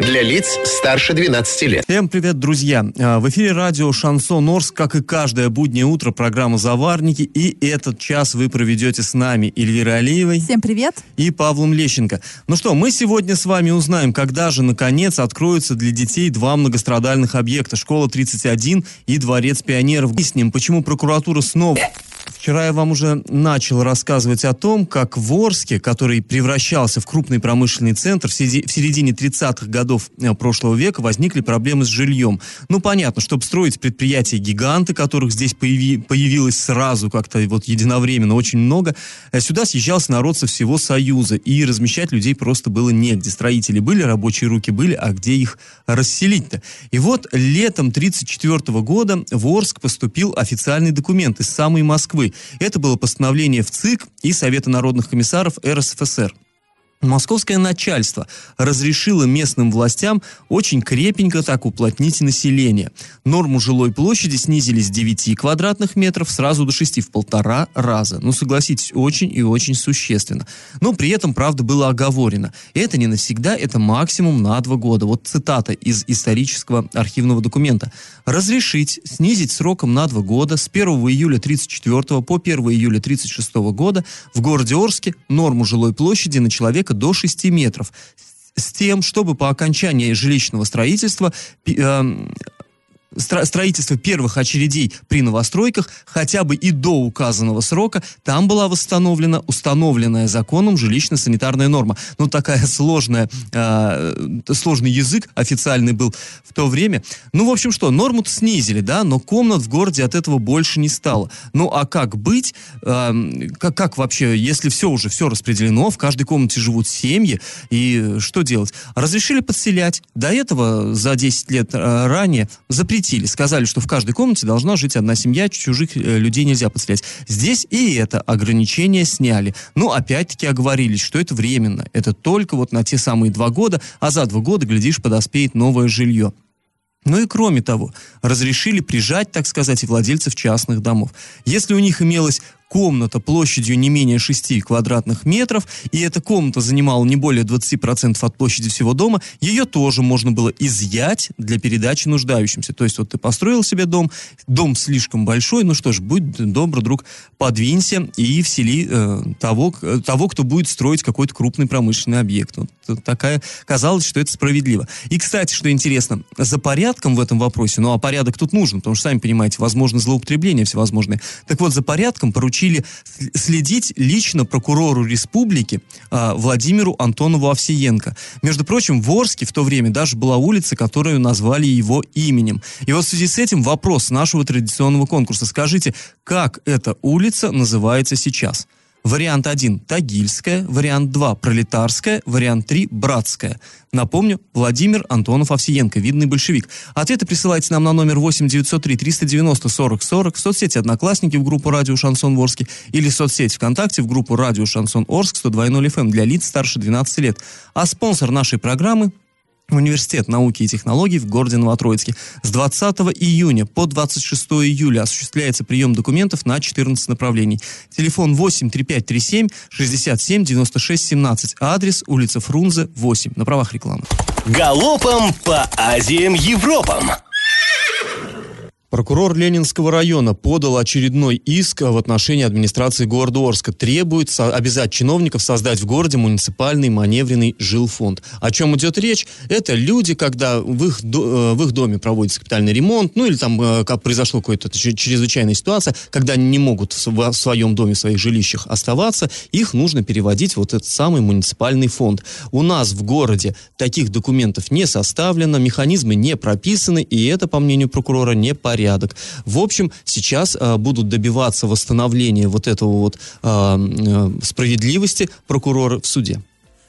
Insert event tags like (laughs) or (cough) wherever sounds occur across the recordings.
Для лиц старше 12 лет. Всем привет, друзья! А, В эфире радио Шансон Орск, как и каждое буднее утро, программа «Заварники». И этот час вы проведете с нами Эльвирой Алиевой Всем привет. и Павлом Лещенко. Ну что, мы сегодня с вами узнаем, когда же, наконец, откроются для детей два многострадальных объекта – «Школа-31» и «Дворец пионеров». Выясним, почему прокуратура снова... Вчера я вам уже начал рассказывать о том, как в Орске, который превращался в крупный промышленный центр, в середи- в середине 30-х годов э, прошлого века возникли проблемы с жильем. Ну, понятно, чтобы строить предприятия-гиганты, которых здесь появи- появилось сразу как-то вот единовременно очень много, э, сюда съезжался народ со всего Союза, и размещать людей просто было негде. Строители были, рабочие руки были, а где их расселить-то? И вот летом 1934 года в Орск поступил официальный документ из самой Москвы. Это было постановление в ЦИК и Совета народных комиссаров РСФСР. Московское начальство разрешило местным властям очень крепенько так уплотнить население. Норму жилой площади снизили с 9 квадратных метров сразу до 6 в полтора раза. Ну, согласитесь, очень и очень существенно. Но при этом, правда, было оговорено. Это не навсегда, это максимум на два года. Вот цитата из исторического архивного документа. Разрешить снизить сроком на два года с 1 июля 34 по 1 июля 36 года в городе Орске норму жилой площади на человека до 6 метров. С тем, чтобы по окончании жилищного строительства эм, строительство первых очередей при новостройках хотя бы и до указанного срока там была восстановлена установленная законом жилищно-санитарная норма. Ну, такая сложная, э, сложный язык официальный был в то время. Ну, в общем, что, норму-то снизили, да, но комнат в городе от этого больше не стало. Ну, а как быть? Эм, как, как вообще, если все уже, все распределено, в каждой комнате живут семьи, и что делать? Разрешили подселять. До этого за 10 лет э, ранее запретили. Сказали, что в каждой комнате должна жить одна семья, чужих э, людей нельзя подселять. Здесь и это ограничение сняли. Ну, опять-таки оговорились, что это временно. Это только вот на те самые два года, а за два года, глядишь, подоспеет новое жилье. Ну и кроме того, разрешили прижать, так сказать, и владельцев частных домов. Если у них имелась комната площадью не менее 6 квадратных метров, и эта комната занимала не более 20% от площади всего дома, ее тоже можно было изъять для передачи нуждающимся. То есть вот ты построил себе дом, дом слишком большой, ну что ж, будь добр, друг, подвинься и всели э, того, к- того, кто будет строить какой-то крупный промышленный объект. Вот такая, казалось, что это справедливо. И, кстати, что интересно, за порядком в этом вопросе, ну а порядок тут нужен, потому что, сами понимаете, возможно злоупотребления всевозможные. Так вот, за порядком поручили следить лично прокурору республики а, Владимиру Антонову Овсиенко. Между прочим, в Орске в то время даже была улица, которую назвали его именем. И вот в связи с этим вопрос нашего традиционного конкурса. Скажите, как эта улица называется сейчас? Вариант 1 – Тагильская, вариант 2 – Пролетарская, вариант 3 – Братская. Напомню, Владимир Антонов Овсиенко, видный большевик. Ответы присылайте нам на номер 8 903 390 40 40 в соцсети «Одноклассники» в группу «Радио Шансон Орске» или в соцсети ВКонтакте в группу «Радио Шансон Орск» 102.0 FM для лиц старше 12 лет. А спонсор нашей программы Университет науки и технологий в городе Новотроицке. С 20 июня по 26 июля осуществляется прием документов на 14 направлений. Телефон 8 3537 67 96 17. Адрес улица Фрунзе 8. На правах рекламы. Галопом по Азиям Европам. Прокурор Ленинского района подал очередной иск в отношении администрации города Орска. Требует обязать чиновников создать в городе муниципальный маневренный жилфонд. О чем идет речь? Это люди, когда в их, э, в их доме проводится капитальный ремонт, ну или там э, как произошло какая-то чре- чрезвычайная ситуация, когда они не могут в своем доме, в своих жилищах оставаться, их нужно переводить в вот этот самый муниципальный фонд. У нас в городе таких документов не составлено, механизмы не прописаны, и это, по мнению прокурора, не порядок. В общем, сейчас э, будут добиваться восстановления вот этого вот э, э, справедливости прокурора в суде.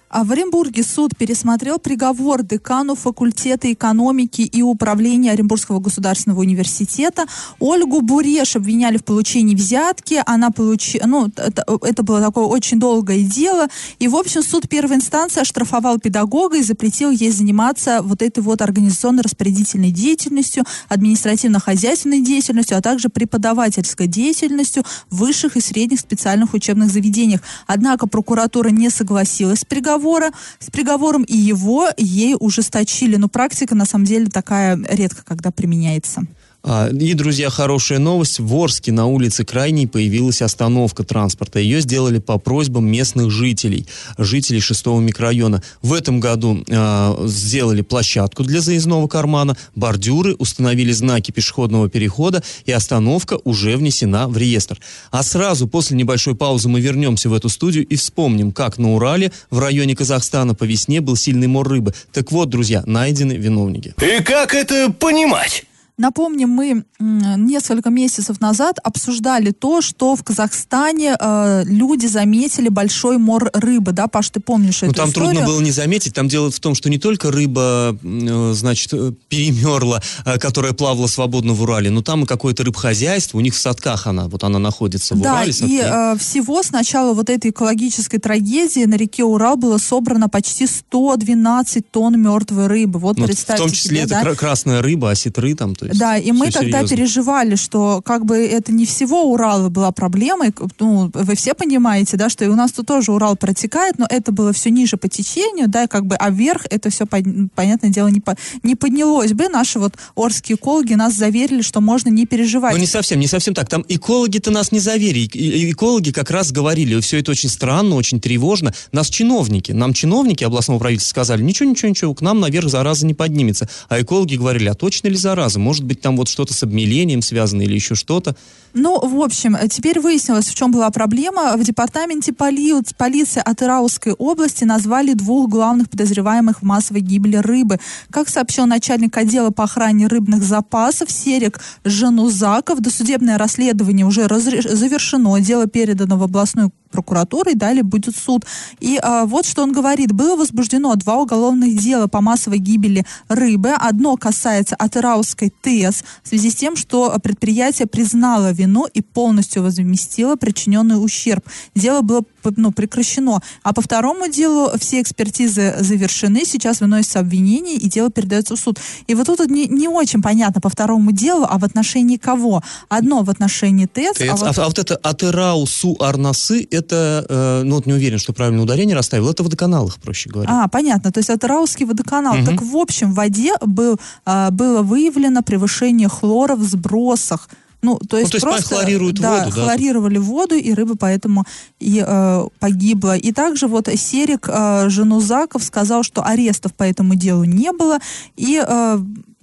А в Оренбурге суд пересмотрел приговор декану факультета экономики и управления Оренбургского государственного университета. Ольгу Буреш обвиняли в получении взятки. Она получила, ну, это, это было такое очень долгое дело. И, в общем, суд первой инстанции оштрафовал педагога и запретил ей заниматься вот этой вот организационно-распорядительной деятельностью, административно-хозяйственной деятельностью, а также преподавательской деятельностью в высших и средних специальных учебных заведениях. Однако прокуратура не согласилась с приговором приговора, с приговором и его ей ужесточили. Но практика, на самом деле, такая редко когда применяется. А, и, друзья, хорошая новость. В Орске на улице Крайней появилась остановка транспорта. Ее сделали по просьбам местных жителей, жителей шестого микрорайона. В этом году э, сделали площадку для заездного кармана, бордюры, установили знаки пешеходного перехода, и остановка уже внесена в реестр. А сразу после небольшой паузы мы вернемся в эту студию и вспомним, как на Урале в районе Казахстана по весне был сильный мор рыбы. Так вот, друзья, найдены виновники. И как это понимать? Напомним, мы несколько месяцев назад обсуждали то, что в Казахстане э, люди заметили большой мор рыбы, да, Паш, ты помнишь ну, эту там историю? трудно было не заметить, там дело в том, что не только рыба, э, значит, э, перемерла, э, которая плавала свободно в Урале, но там и какое-то рыбхозяйство, у них в садках она, вот она находится в да, Урале. Да, и э, всего с начала вот этой экологической трагедии на реке Урал было собрано почти 112 тонн мертвой рыбы. Вот ну, представьте В том числе себе, это да? красная рыба, осетры там, то есть Да, и мы тогда серьезно. переживали, что как бы это не всего Урала была проблема. Ну, вы все понимаете, да, что и у нас тут тоже Урал протекает, но это было все ниже по течению, да, как бы, а вверх это все, понятное дело, не, по, не поднялось бы. Наши вот орские экологи нас заверили, что можно не переживать. Ну, не совсем, не совсем так. Там экологи-то нас не заверили. Экологи как раз говорили, все это очень странно, очень тревожно. Нас чиновники, нам чиновники областного правительства сказали, ничего, ничего, ничего, к нам наверх зараза не поднимется. А экологи говорили, а точно ли зараза? Может быть, там вот что-то с обмелением связано или еще что-то. Ну, в общем, теперь выяснилось, в чем была проблема. В департаменте поли... полиции Атыраусской области назвали двух главных подозреваемых в массовой гибели рыбы. Как сообщил начальник отдела по охране рыбных запасов Серик Жанузаков, досудебное расследование уже разреш... завершено, дело передано в областную прокуратуру и далее будет суд. И а, вот что он говорит. Было возбуждено два уголовных дела по массовой гибели рыбы. Одно касается Атыраусской ТЭС в связи с тем, что предприятие признало вину и полностью возместило причиненный ущерб. Дело было ну, прекращено. А по второму делу все экспертизы завершены, сейчас выносится обвинение и дело передается в суд. И вот тут не, не очень понятно по второму делу, а в отношении кого? Одно в отношении ТЭЦ. ТЭЦ. А, вот... а, а вот это Атырау Су Арнасы, это, э, ну вот не уверен, что правильное ударение расставил, это в водоканалах, проще говоря. А, понятно, то есть Атыраускый водоканал. Угу. Так в общем в воде был, э, было выявлено превышение хлора в сбросах. Ну, то есть, ну, то есть просто хлорируют да, воду, да? хлорировали воду, и рыба поэтому и э, погибла. И также вот Серик э, Женузаков сказал, что арестов по этому делу не было, и э,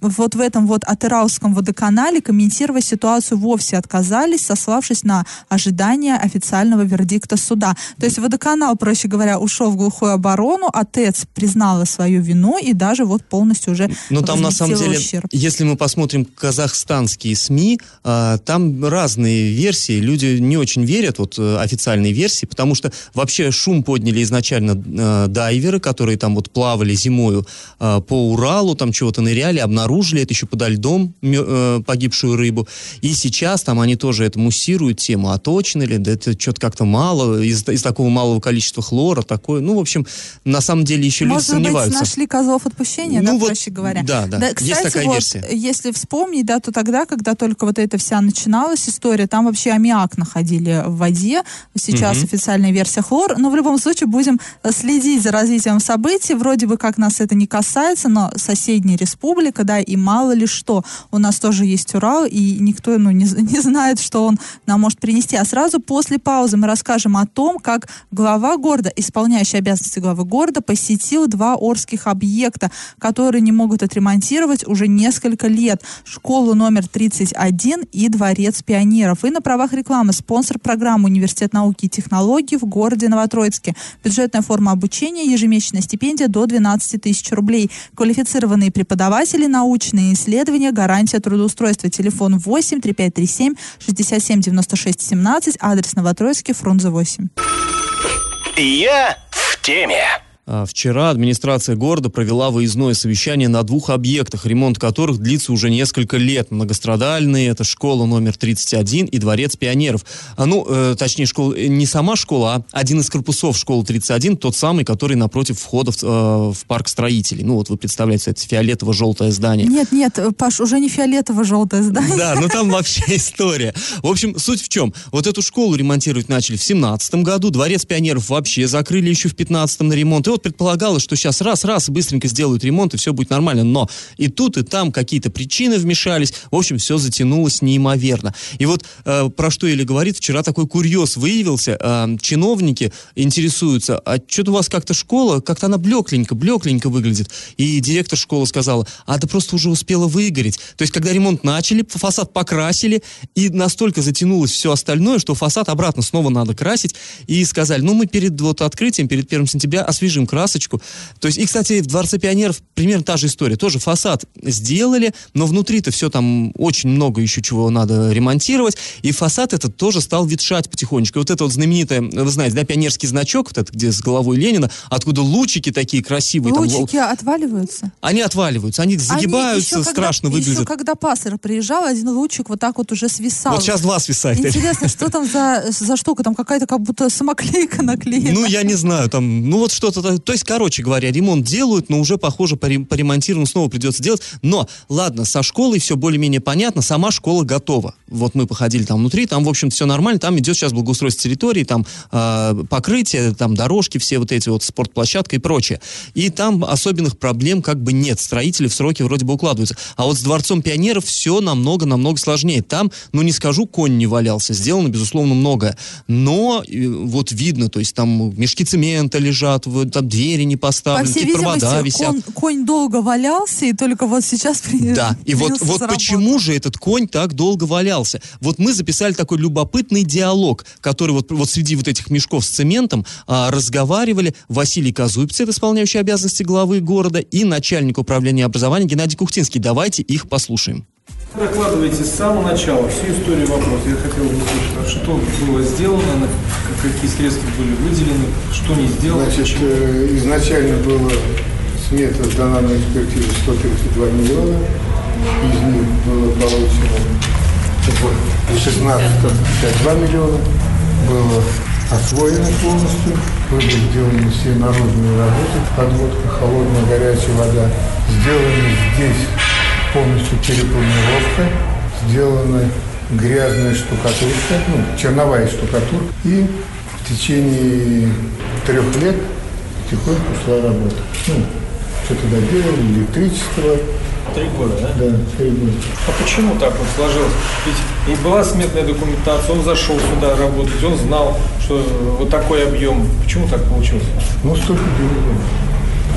вот в этом вот Атырауском водоканале комментировать ситуацию вовсе отказались, сославшись на ожидание официального вердикта суда. То есть водоканал, проще говоря, ушел в глухую оборону, а ТЭЦ признала свою вину и даже вот полностью уже Но там на самом деле, ущерб. если мы посмотрим казахстанские СМИ, э, там разные версии, люди не очень верят вот э, официальной версии, потому что вообще шум подняли изначально э, дайверы, которые там вот плавали зимою э, по Уралу, там чего-то ныряли, обнаружили обнаружили это еще подо льдом, э, погибшую рыбу. И сейчас там они тоже это муссируют тему, а точно ли, да это что-то как-то мало, из, из такого малого количества хлора, такое, ну, в общем, на самом деле еще Может люди сомневаются. Быть, нашли козлов отпущения, ну, да, вот, проще говоря. Да, да, да кстати, есть такая вот, версия. Если вспомнить, да, то тогда, когда только вот эта вся начиналась история, там вообще аммиак находили в воде, сейчас угу. официальная версия хлор, но в любом случае будем следить за развитием событий, вроде бы как нас это не касается, но соседняя республика, да, и мало ли что. У нас тоже есть Урал, и никто ну, не, (laughs) не знает, что он нам может принести. А сразу после паузы мы расскажем о том, как глава города, исполняющий обязанности главы города, посетил два орских объекта, которые не могут отремонтировать уже несколько лет. Школу номер 31 и Дворец пионеров. И на правах рекламы спонсор программы Университет науки и технологий в городе Новотроицке. Бюджетная форма обучения, ежемесячная стипендия до 12 тысяч рублей. Квалифицированные преподаватели, научные исследования, гарантия трудоустройства. Телефон 8 3537 67 96 17, адрес Новотроицкий, Фрунзе 8. Я в теме. А, Вчера администрация города провела выездное совещание на двух объектах, ремонт которых длится уже несколько лет. Многострадальные, это школа номер 31 и дворец пионеров. А, ну, э, точнее, школа, э, не сама школа, а один из корпусов школы 31, тот самый, который напротив входа в, э, в парк строителей. Ну, вот вы представляете, это фиолетово-желтое здание. Нет, нет, Паш, уже не фиолетово-желтое здание. Да, ну там вообще (laughs) история. В общем, суть в чем? Вот эту школу ремонтировать начали в 17 году, дворец пионеров вообще закрыли еще в 15 на ремонт. И вот предполагалось, что сейчас раз-раз быстренько сделают ремонт, и все будет нормально. Но и тут, и там какие-то причины вмешались. В общем, все затянулось неимоверно. И вот э, про что Или говорит, вчера такой курьез выявился. Э, чиновники интересуются, а что-то у вас как-то школа, как-то она блекленько, блекленько выглядит. И директор школы сказала, а да просто уже успела выгореть. То есть, когда ремонт начали, фасад покрасили, и настолько затянулось все остальное, что фасад обратно снова надо красить. И сказали, ну мы перед вот открытием, перед 1 сентября освежим красочку. То есть, и, кстати, в Дворце пионеров примерно та же история. Тоже фасад сделали, но внутри-то все там очень много еще чего надо ремонтировать. И фасад этот тоже стал ветшать потихонечку. Вот это вот знаменитое, вы знаете, да, пионерский значок, вот это где с головой Ленина, откуда лучики такие красивые. Лучики там, отваливаются? Они отваливаются, они загибаются, они страшно когда, выглядят. Еще когда пастор приезжал, один лучик вот так вот уже свисал. Вот сейчас два свисает. Интересно, что там за, за штука? Там какая-то как будто самоклейка наклеена. Ну, я не знаю, там, ну вот что-то. То есть, короче говоря, ремонт делают, но уже, похоже, по, снова придется делать. Но, ладно, со школой все более-менее понятно, сама школа готова. Вот мы походили там внутри, там, в общем все нормально, там идет сейчас благоустройство территории, там э, покрытие, там дорожки, все вот эти вот спортплощадка и прочее. И там особенных проблем как бы нет. Строители в сроки вроде бы укладываются. А вот с Дворцом пионеров все намного-намного сложнее. Там, ну не скажу, конь не валялся. Сделано, безусловно, многое. Но э, вот видно, то есть там мешки цемента лежат, вот, там двери не поставлены, По всей провода висят. Конь, конь долго валялся, и только вот сейчас Да, и вот, вот почему же этот конь так долго валялся? Вот мы записали такой любопытный диалог, который вот, вот среди вот этих мешков с цементом а, разговаривали Василий Казуйпц, это исполняющий обязанности главы города, и начальник управления образования Геннадий Кухтинский. Давайте их послушаем. Докладывайте с самого начала всю историю вопроса. Я хотел бы услышать, что было сделано, какие средства были выделены, что не сделано. Значит, э, изначально было смета сдана на экспертизу 132 миллиона. Из них было получено 16 2 миллиона. Было освоено полностью. Были сделаны все наружные работы. Подводка, холодная, горячая вода. Сделаны здесь полностью перепланировка, сделана грязная штукатурка, ну, черновая штукатурка. И в течение трех лет потихоньку шла работа. Ну, что-то доделали, электричество. Три года, да? Да, три года. А почему так вот сложилось? Ведь и была сметная документация, он зашел сюда работать, он знал, что вот такой объем. Почему так получилось? Ну, столько денег.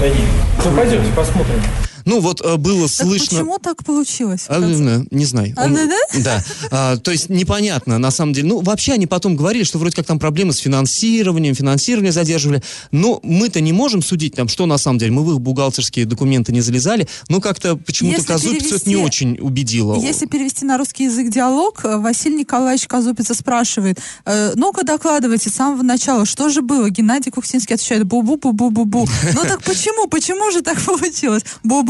Да нет. Ну, пойдемте посмотрим. Ну, вот э, было так слышно... почему так получилось? А, не, не знаю. А, Он- да, да? А, то есть непонятно, на самом деле. Ну, вообще они потом говорили, что вроде как там проблемы с финансированием, финансирование задерживали. Но мы-то не можем судить там, что на самом деле. Мы в их бухгалтерские документы не залезали. Но как-то почему-то Казупицу это не очень убедило. Если перевести на русский язык диалог, э, Василий Николаевич Казупица спрашивает, э, ну-ка докладывайте с самого начала, что же было? Геннадий Кухтинский отвечает, бу-бу-бу-бу-бу-бу. (laughs) Ну так почему? Почему же так (laughs) получилось?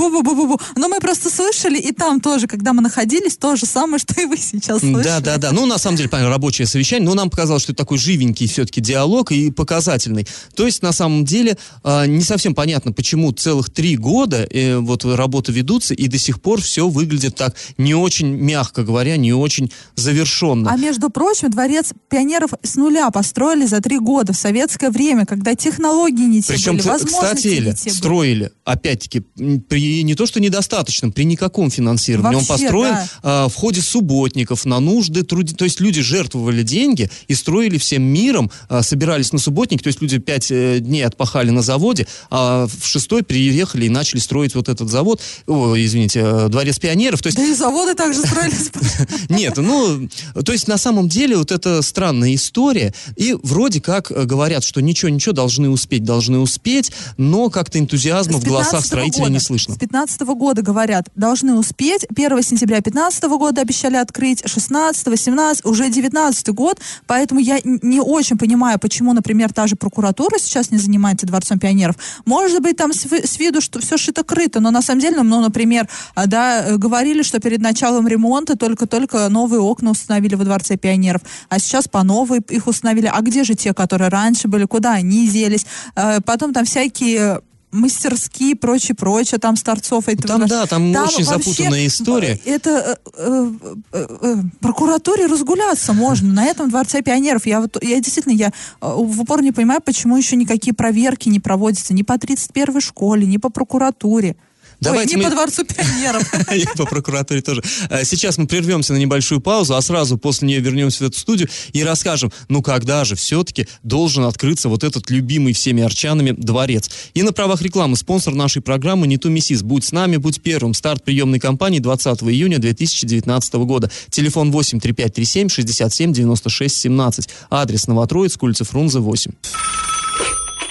Бу-бу-бу-бу-бу-бу. Но мы просто слышали, и там тоже, когда мы находились, то же самое, (laughs) что и вы сейчас слышали. Да, да, да. Ну, на самом деле, понятно, рабочее совещание, но нам показалось, что это такой живенький все-таки диалог и показательный. То есть, на самом деле, а, не совсем понятно, почему целых три года э, вот работы ведутся, и до сих пор все выглядит так не очень, мягко говоря, не очень завершенно. А между прочим, дворец пионеров с нуля построили за три года в советское время, когда технологии не те Причем, были, возможности кстати, не те строили, опять-таки, м, не то что недостаточном, при никаком финансировании. Он Вообще, построен да. а, в ходе субботников на нужды труди... То есть люди жертвовали деньги и строили всем миром, а, собирались на субботник, то есть люди пять э, дней отпахали на заводе, а в шестой приехали и начали строить вот этот завод, о, извините, э, дворец пионеров. То есть Да и заводы также строились. (laughs) нет, ну, то есть на самом деле вот это странная история, и вроде как э, говорят, что ничего-ничего, должны успеть, должны успеть, но как-то энтузиазма С в голосах 15-го строителей не слышно. 15 года говорят, должны успеть. 1 сентября 15 года обещали открыть, 16 17 уже 19 год. Поэтому я не очень понимаю, почему, например, та же прокуратура сейчас не занимается Дворцом пионеров. Может быть, там с, с виду, что все шито-крыто, но на самом деле, ну, например, а, да, э, говорили, что перед началом ремонта только-только новые окна установили во Дворце пионеров, а сейчас по новой их установили. А где же те, которые раньше были, куда они делись? Э, потом там всякие мастерские, прочее, прочее, там Старцов. Это там, да, там, там очень запутанная история. Это э, э, э, прокуратуре разгуляться можно на этом Дворце пионеров. Я, вот, я действительно, я в упор не понимаю, почему еще никакие проверки не проводятся ни по 31-й школе, ни по прокуратуре. Давайте Ой, не мы... по дворцу пионеров. И (laughs) по прокуратуре тоже. Э, сейчас мы прервемся на небольшую паузу, а сразу после нее вернемся в эту студию и расскажем, ну когда же все-таки должен открыться вот этот любимый всеми арчанами дворец. И на правах рекламы спонсор нашей программы не ту миссис. Будь с нами, будь первым. Старт приемной кампании 20 июня 2019 года. Телефон 8 3537 67 96 17. Адрес Новотроицк, улица Фрунзе 8.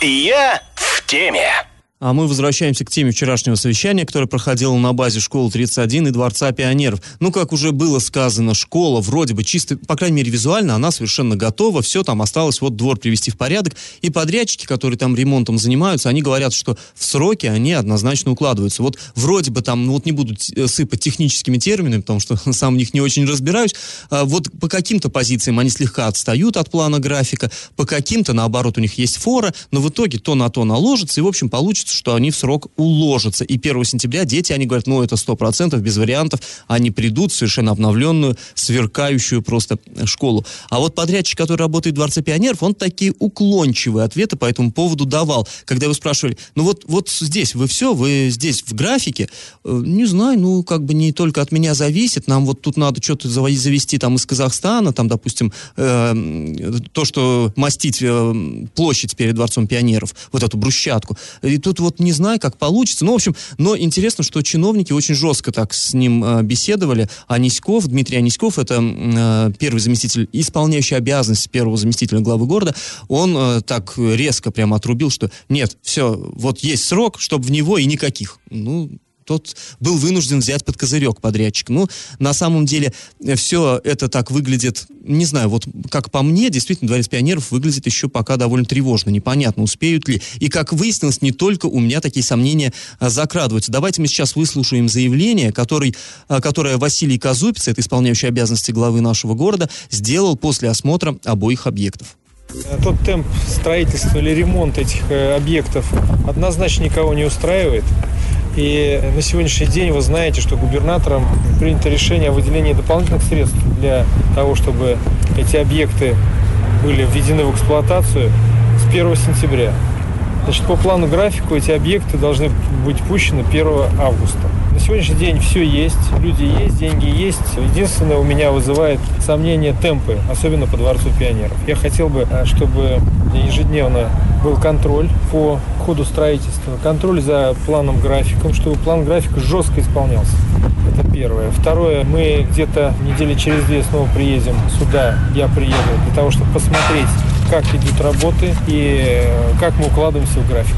Я в теме. А мы возвращаемся к теме вчерашнего совещания, которое проходило на базе школы 31 и Дворца пионеров. Ну, как уже было сказано, школа вроде бы чисто, по крайней мере, визуально, она совершенно готова, все там осталось вот двор привести в порядок. И подрядчики, которые там ремонтом занимаются, они говорят, что в сроки они однозначно укладываются. Вот вроде бы там, ну вот не буду э, сыпать техническими терминами, потому что (laughs) сам в них не очень разбираюсь, а вот по каким-то позициям они слегка отстают от плана графика, по каким-то, наоборот, у них есть фора, но в итоге то на то наложится, и, в общем, получится получится, что они в срок уложатся. И 1 сентября дети, они говорят, ну, это 100%, без вариантов, они придут в совершенно обновленную, сверкающую просто школу. А вот подрядчик, который работает в Дворце пионеров, он такие уклончивые ответы по этому поводу давал. Когда его спрашивали, ну вот, вот здесь вы все, вы здесь в графике, э, не знаю, ну, как бы не только от меня зависит, нам вот тут надо что-то завести там из Казахстана, там, допустим, э, то, что мастить э, площадь перед Дворцом пионеров, вот эту брусчатку. И тут тут вот не знаю, как получится. Ну, в общем, но интересно, что чиновники очень жестко так с ним э, беседовали. Аниськов, Дмитрий Аниськов, это э, первый заместитель, исполняющий обязанности первого заместителя главы города, он э, так резко прямо отрубил, что нет, все, вот есть срок, чтобы в него и никаких. Ну, тот был вынужден взять под козырек подрядчик. Ну, на самом деле, э, все это так выглядит, не знаю, вот как по мне, действительно, Дворец пионеров выглядит еще пока довольно тревожно, непонятно, успеют ли. И, как выяснилось, не только у меня такие сомнения а, закрадываются. Давайте мы сейчас выслушаем заявление, который, а, которое Василий Казупец, это исполняющий обязанности главы нашего города, сделал после осмотра обоих объектов. Тот темп строительства или ремонта этих э, объектов однозначно никого не устраивает. И на сегодняшний день вы знаете, что губернатором принято решение о выделении дополнительных средств для того, чтобы эти объекты были введены в эксплуатацию с 1 сентября. Значит, по плану графику эти объекты должны быть пущены 1 августа. На сегодняшний день все есть, люди есть, деньги есть. Единственное, у меня вызывает сомнение темпы, особенно по Дворцу пионеров. Я хотел бы, э, чтобы ежедневно был контроль по ходу строительства, контроль за планом графиком, чтобы план графика жестко исполнялся. Это первое. Второе, мы где-то недели через две снова приедем сюда, я приеду, для того, чтобы посмотреть, как идут работы и э, как мы укладываемся в график.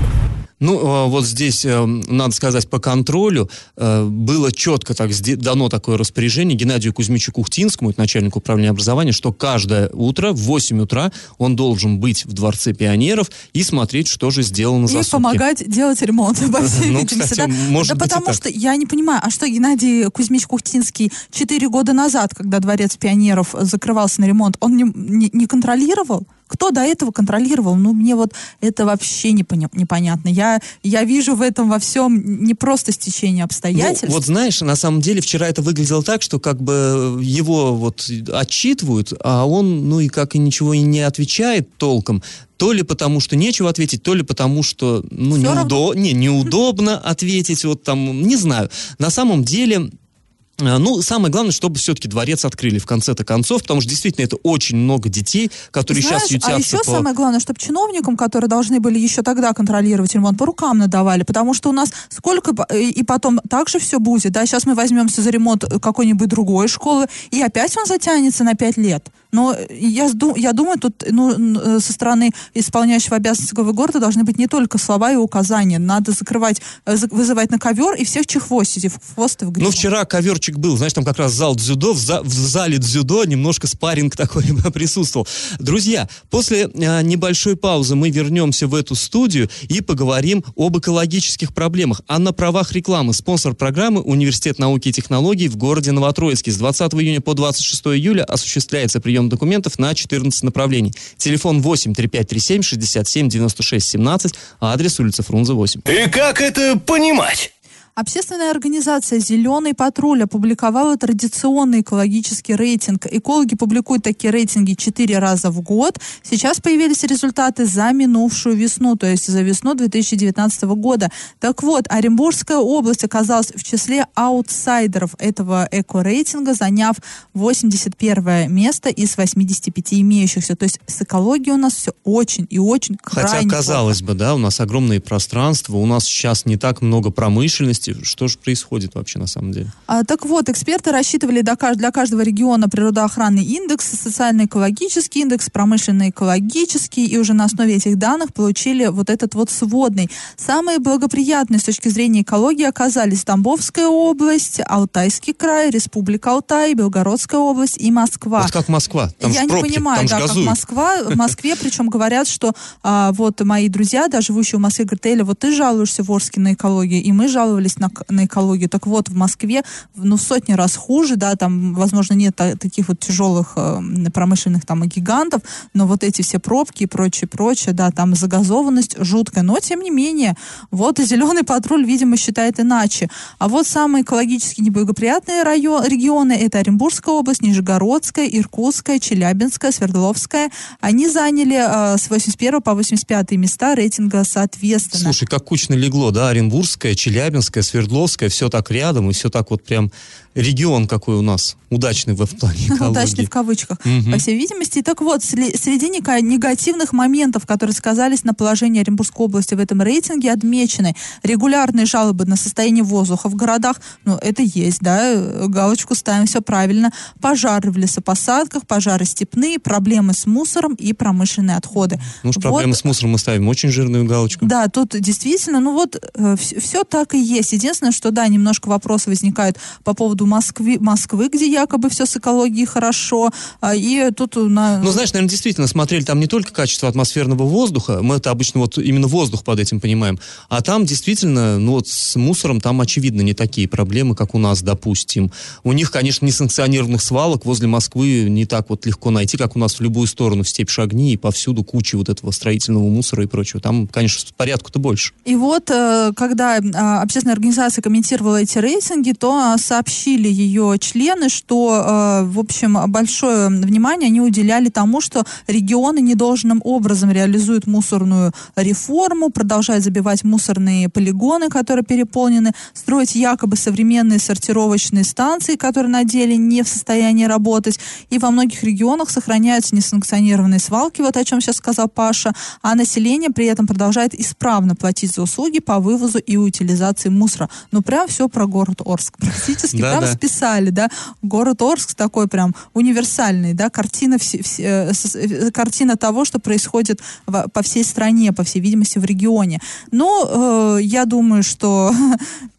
Ну, а, вот здесь, э, надо сказать, по контролю э, было четко так дано такое распоряжение Геннадию Кузьмичу Кухтинскому, это начальнику управления образования, что каждое утро в 8 утра он должен быть в Дворце пионеров и смотреть, что же сделано за И сутки. помогать делать ремонт, (laughs) по всей ну, видимости. Кстати, да, может да быть потому что я не понимаю, а что Геннадий Кузьмич Кухтинский 4 года назад, когда Дворец пионеров закрывался на ремонт, он не, не, не контролировал? Кто до этого контролировал? Ну, мне вот это вообще непонятно. Я, я вижу в этом во всем не просто стечение обстоятельств. Ну, вот знаешь, на самом деле вчера это выглядело так, что как бы его вот отчитывают, а он, ну и как и ничего и не отвечает толком. То ли потому, что нечего ответить, то ли потому, что ну, неудо... не, неудобно ответить, вот там, не знаю. На самом деле Ну, самое главное, чтобы все-таки дворец открыли в конце-то концов, потому что действительно это очень много детей, которые Знаешь, сейчас ютятся а еще по... самое главное, чтобы чиновникам, которые должны были еще тогда контролировать ремонт, по рукам надавали, потому что у нас сколько, по- и потом так же все будет, да, сейчас мы возьмемся за ремонт какой-нибудь другой школы, и опять он затянется на пять лет. Но я, я думаю, тут ну, э, со стороны исполняющего обязанности главы города должны быть не только слова и указания. Надо закрывать, э, за- вызывать на ковер и всех чехвостить и в хвост и в гриву. Ну, вчера коверчик был, знаешь, там как раз зал дзюдо, в, за- в зале дзюдо немножко спарринг (laughs) такой присутствовал. Друзья, после а, небольшой паузы мы вернемся в эту студию и поговорим об экологических проблемах. А на правах рекламы спонсор программы Университет науки и технологий в городе Новотроицке. С 20 июня по 26 июля осуществляется прием документов на 14 направлений. Телефон 8 3537 67 96 17, а адрес улица Фрунзе 8. И как это понимать? Общественная организация «Зеленый патруль» опубликовала традиционный экологический рейтинг. Экологи публикуют такие рейтинги четыре раза в год. Сейчас появились результаты за минувшую весну, то есть за весну 2019 года. Так вот, Оренбургская область оказалась в числе аутсайдеров этого эко-рейтинга, заняв 81 место из 85 имеющихся. То есть с экологией у нас все очень и очень Хотя, крайне казалось бы, да, у нас огромные пространства, у нас сейчас не так много промышленности. Что же происходит вообще на самом деле? А, так вот, эксперты рассчитывали каж- для каждого региона природоохранный индекс, социально-экологический индекс, промышленно-экологический, и уже на основе этих данных получили вот этот вот сводный. Самые благоприятные с точки зрения экологии оказались Тамбовская область, Алтайский край, Республика Алтай, Белгородская область и Москва. Вот как Москва, там Я же не пробки, понимаю, там да, как. Москва, в Москве, причем говорят, что а, вот мои друзья, да, живущие в Москве, говорят, Эля, вот ты жалуешься в Орске на экологию, и мы жаловались на, к- на экологию. Так вот, в Москве, ну, сотни раз хуже, да, там, возможно, нет та- таких вот тяжелых э, промышленных там гигантов, но вот эти все пробки и прочее, прочее, да, там загазованность жуткая. Но, тем не менее, вот и зеленый патруль, видимо, считает иначе. А вот самые экологически неблагоприятные район, регионы это Оренбургская область, Нижегородская, Иркутская, Челябинская, Свердловская. Они заняли э, с 81 по 85 места рейтинга соответственно. Слушай, как кучно легло, да, Оренбургская, Челябинская, Свердловская, все так рядом, и все так вот прям регион какой у нас, удачный в плане (laughs) экологии. Удачный в кавычках, Мгм. по всей видимости. Так вот, среди негативных моментов, которые сказались на положении Оренбургской области в этом рейтинге, отмечены регулярные жалобы на состояние воздуха в городах. Ну, это есть, да, э, галочку ставим, все правильно. Пожары в лесопосадках, пожары степные, проблемы с мусором и промышленные отходы. Ну уж Вот проблемы с мусором мы ставим очень жирную галочку. Да, тут действительно, ну вот все, так и есть. Единственное, что да, немножко вопросы возникают по поводу Москвы, Москвы, где якобы все с экологией хорошо, а, и тут на... Ну, знаешь, наверное, действительно смотрели там не только качество атмосферного воздуха, мы это обычно вот именно воздух под этим понимаем, а там действительно, ну вот с мусором там очевидно не такие проблемы, как у нас, допустим. У них, конечно, несанкционированных свалок возле Москвы не так вот легко найти, как у нас в любую сторону, в степь шагни, и повсюду куча вот этого строительного мусора и прочего. Там, конечно, порядку-то больше. И вот, э, когда э, общественная организация комментировала эти рейтинги, то э, сообщили ее члены, что, э, в общем, большое внимание они уделяли тому, что регионы недолжным образом реализуют мусорную реформу, продолжают забивать мусорные полигоны, которые переполнены, строить якобы современные сортировочные станции, которые на деле не в состоянии работать. И во многих регионах сохраняются несанкционированные свалки, вот о чем сейчас сказал Паша, а население при этом продолжает исправно платить за услуги по вывозу и утилизации мусора. Ну, прям все про город Орск. Практически Да, прям да. списали, да. Город Орск такой прям универсальный, да, картина, все- все- э, э, картина того, что происходит по всей стране, по всей видимости, в регионе. Но э, я думаю, что (laughs)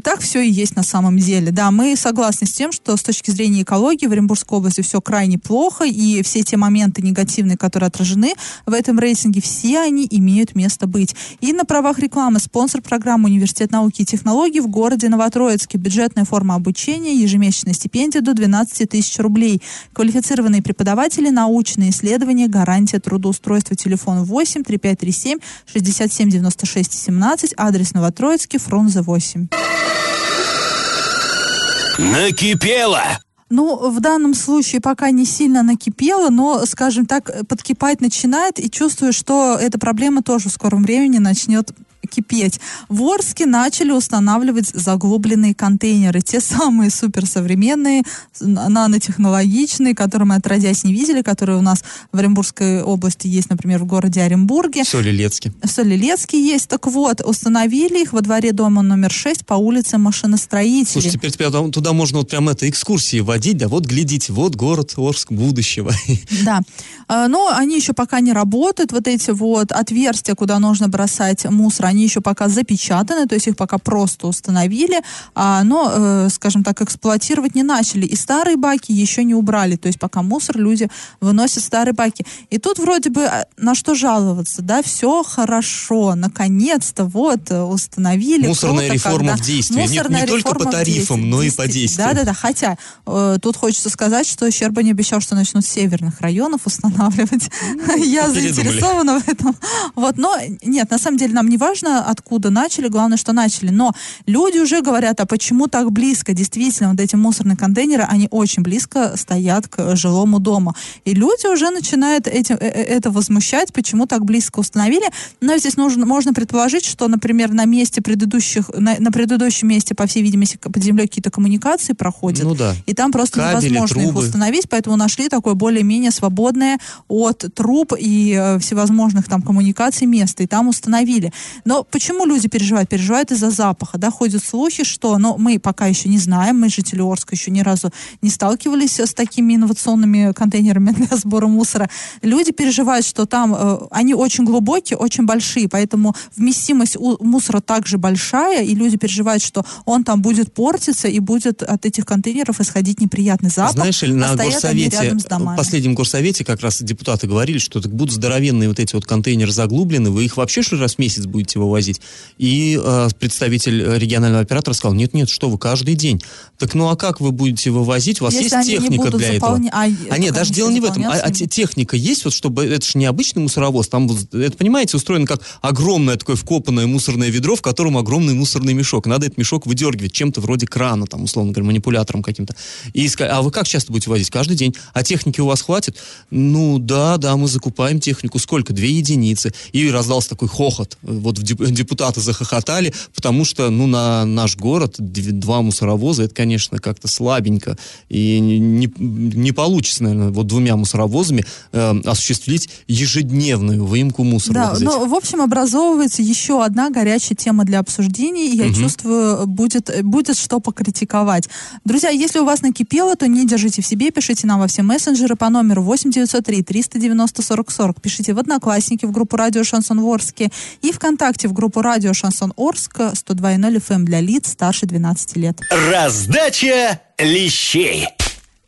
так все и есть на самом деле. Да, мы согласны с тем, что с точки зрения экологии в Оренбургской области все крайне плохо, и все те моменты негативные, которые отражены в этом рейтинге, все они имеют место быть. И на правах рекламы спонсор программы Университет науки и технологий в городе Новотроицке. Бюджетная форма обучения, ежемесячная стипендия до 12 тысяч рублей. Квалифицированные преподаватели, научные исследования, гарантия трудоустройства. Телефон 8 3537 67 96 17, адрес Новотроицкий, Фрунзе 8. Накипело! Ну, в данном случае пока не сильно накипело, но, скажем так, подкипать начинает, и чувствую, что эта проблема тоже в скором времени начнет кипеть. В Орске начали устанавливать заглубленные контейнеры. Те самые суперсовременные, нанотехнологичные, которые мы отродясь не видели, которые у нас в Оренбургской области есть, например, в городе Оренбурге. В Солилецке. В Солилецке есть. Так вот, установили их во дворе дома номер 6 по улице Машиностроителей. Слушай, теперь тебя туда можно вот прям это экскурсии водить, да вот глядите, вот город Орск будущего. (laughs) Да. А, Но они еще пока не работают. Вот эти вот отверстия, куда нужно бросать мусор, они еще пока запечатаны, то есть их пока просто установили, а, но, э, скажем так, эксплуатировать не начали. И старые баки еще не убрали, то есть пока мусор люди выносят старые баки. И тут вроде бы а, на что жаловаться, да, все хорошо, наконец-то вот э, установили. Мусорная Круто, реформа когда- в действии. Не- Мусорная не только по тарифам, но и по действиям. Да-да-да, хотя э, тут хочется сказать, что Щерба не обещал, что начнут с северных районов устанавливать. (laughs) Я передумали. заинтересована в этом. Вот, но нет, на самом деле нам не важно, откуда начали, главное, что начали. Но люди уже говорят, а почему так близко? Действительно, вот эти мусорные контейнеры, они очень близко стоят к жилому дому. И люди уже начинают этим, э, э, это возмущать, почему так близко установили. Но здесь нужно, можно предположить, что, например, на месте предыдущих, на, на предыдущем месте, по всей видимости, под землей какие-то коммуникации проходят. Ну да. И там просто Кабели, невозможно их трубы. установить, поэтому нашли такое более-менее свободное от труб и э, всевозможных там коммуникаций место, и там установили. Но почему люди переживают? Переживают из-за запаха, да, ходят слухи, что, но мы пока еще не знаем, мы, жители Орска, еще ни разу не сталкивались с такими инновационными контейнерами (laughs) для сбора мусора. Люди переживают, что там э, они очень глубокие, очень большие, поэтому вместимость у мусора также большая, и люди переживают, что он там будет портиться, и будет от этих контейнеров исходить неприятный запах. Знаешь, или на горсовете, в последнем горсовете как раз депутаты говорили, что так будут здоровенные вот эти вот контейнеры заглублены, вы их вообще что раз в месяц будете вывозить? И э, представитель э, регионального оператора сказал, нет-нет, что вы, каждый день. Так ну а как вы будете вывозить? У вас Если есть техника для заполня- этого? а, А нет, даже дело не в этом. А, а техника есть, вот чтобы это же не обычный мусоровоз, там, это, понимаете, устроено как огромное такое вкопанное мусорное ведро, в котором огромный мусорный мешок. Надо этот мешок выдергивать чем-то вроде крана, там, условно говоря, манипулятором каким-то. И ска- а вы как часто будете возить? Каждый день. А техники у вас хватит? Ну, да, да, мы закупаем технику. Сколько? Две единицы. И раздался такой хохот. Вот в депутаты захохотали, потому что, ну, на наш город дв- два мусоровоза, это, конечно, как-то слабенько. И не, не- получится, наверное, вот двумя мусоровозами э, осуществить ежедневную выемку мусора. Да, вот ну, в общем, образовывается еще одна горячая тема для обсуждений, и я чувствую, будет, будет что покритиковать. Друзья, если у вас накипело, то не держите в себе, пишите нам во все мессенджеры по номеру 8903 390 40 40. Пишите в Одноклассники, в группу Радио Шансон Орске и ВКонтакте в группу Радио Шансон Орск 102.0 FM эм для лиц старше 12 лет. Раздача лещей.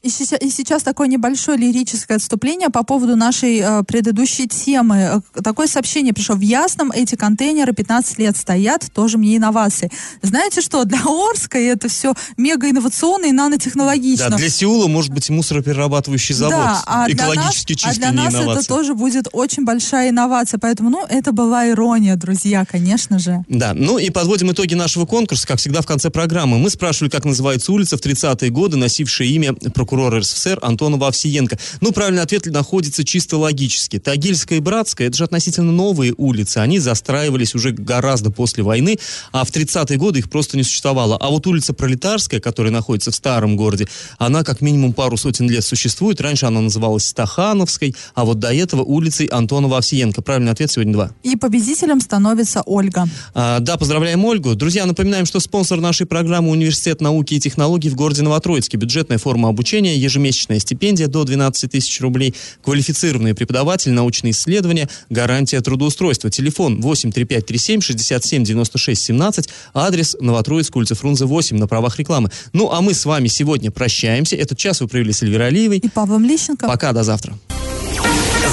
И сейчас, такое небольшое лирическое отступление по поводу нашей э, предыдущей темы. Э, Такое сообщение пришло. В Ясном эти контейнеры 15 лет стоят, тоже мне инновации. Знаете что, для Орска это все мега инновационно и нанотехнологично. Да, для Сеула может быть мусороперерабатывающий завод. Да, а для Экологически нас, а чистый, для не нас это тоже будет очень большая инновация. Поэтому, ну, это была ирония, друзья, конечно же. Да, ну и подводим итоги нашего конкурса, как всегда в конце программы. Мы спрашивали, как называется улица в 30-е годы, носившая имя прокурора РСФСР Антонова Овсиенко. Ну, правильный ответ находится чисто логически. Тагильская и Братская, это же относительно новые улицы. Они застраивались уже гораздо после войны, а в 30-е годы их просто не существовало. А вот улица Пролетарская, которая находится в старом городе, она как минимум пару сотен лет существует. Раньше она называлась Стахановской, а вот до этого улицей Антонова Овсиенко. Правильный ответ сегодня два. И победителем становится Ольга. А, да, поздравляем Ольгу. Друзья, напоминаем, что спонсор нашей программы Университет науки и технологий в городе Новотроицке. Бюджетная форма обучения, ежемесячная стипендия до 12 тысяч рублей, квалифицированные преподаватели, научные исследования, гарантия трудоустройства. Телефон 83537 67 96 17, адрес Новотроицк, улица Фрунзе 8 на правах рекламы. Ну, а мы с вами сегодня прощаемся. Этот час вы провели с Эльвирой Алиевой. И Павлом Лищенко. Пока, до завтра.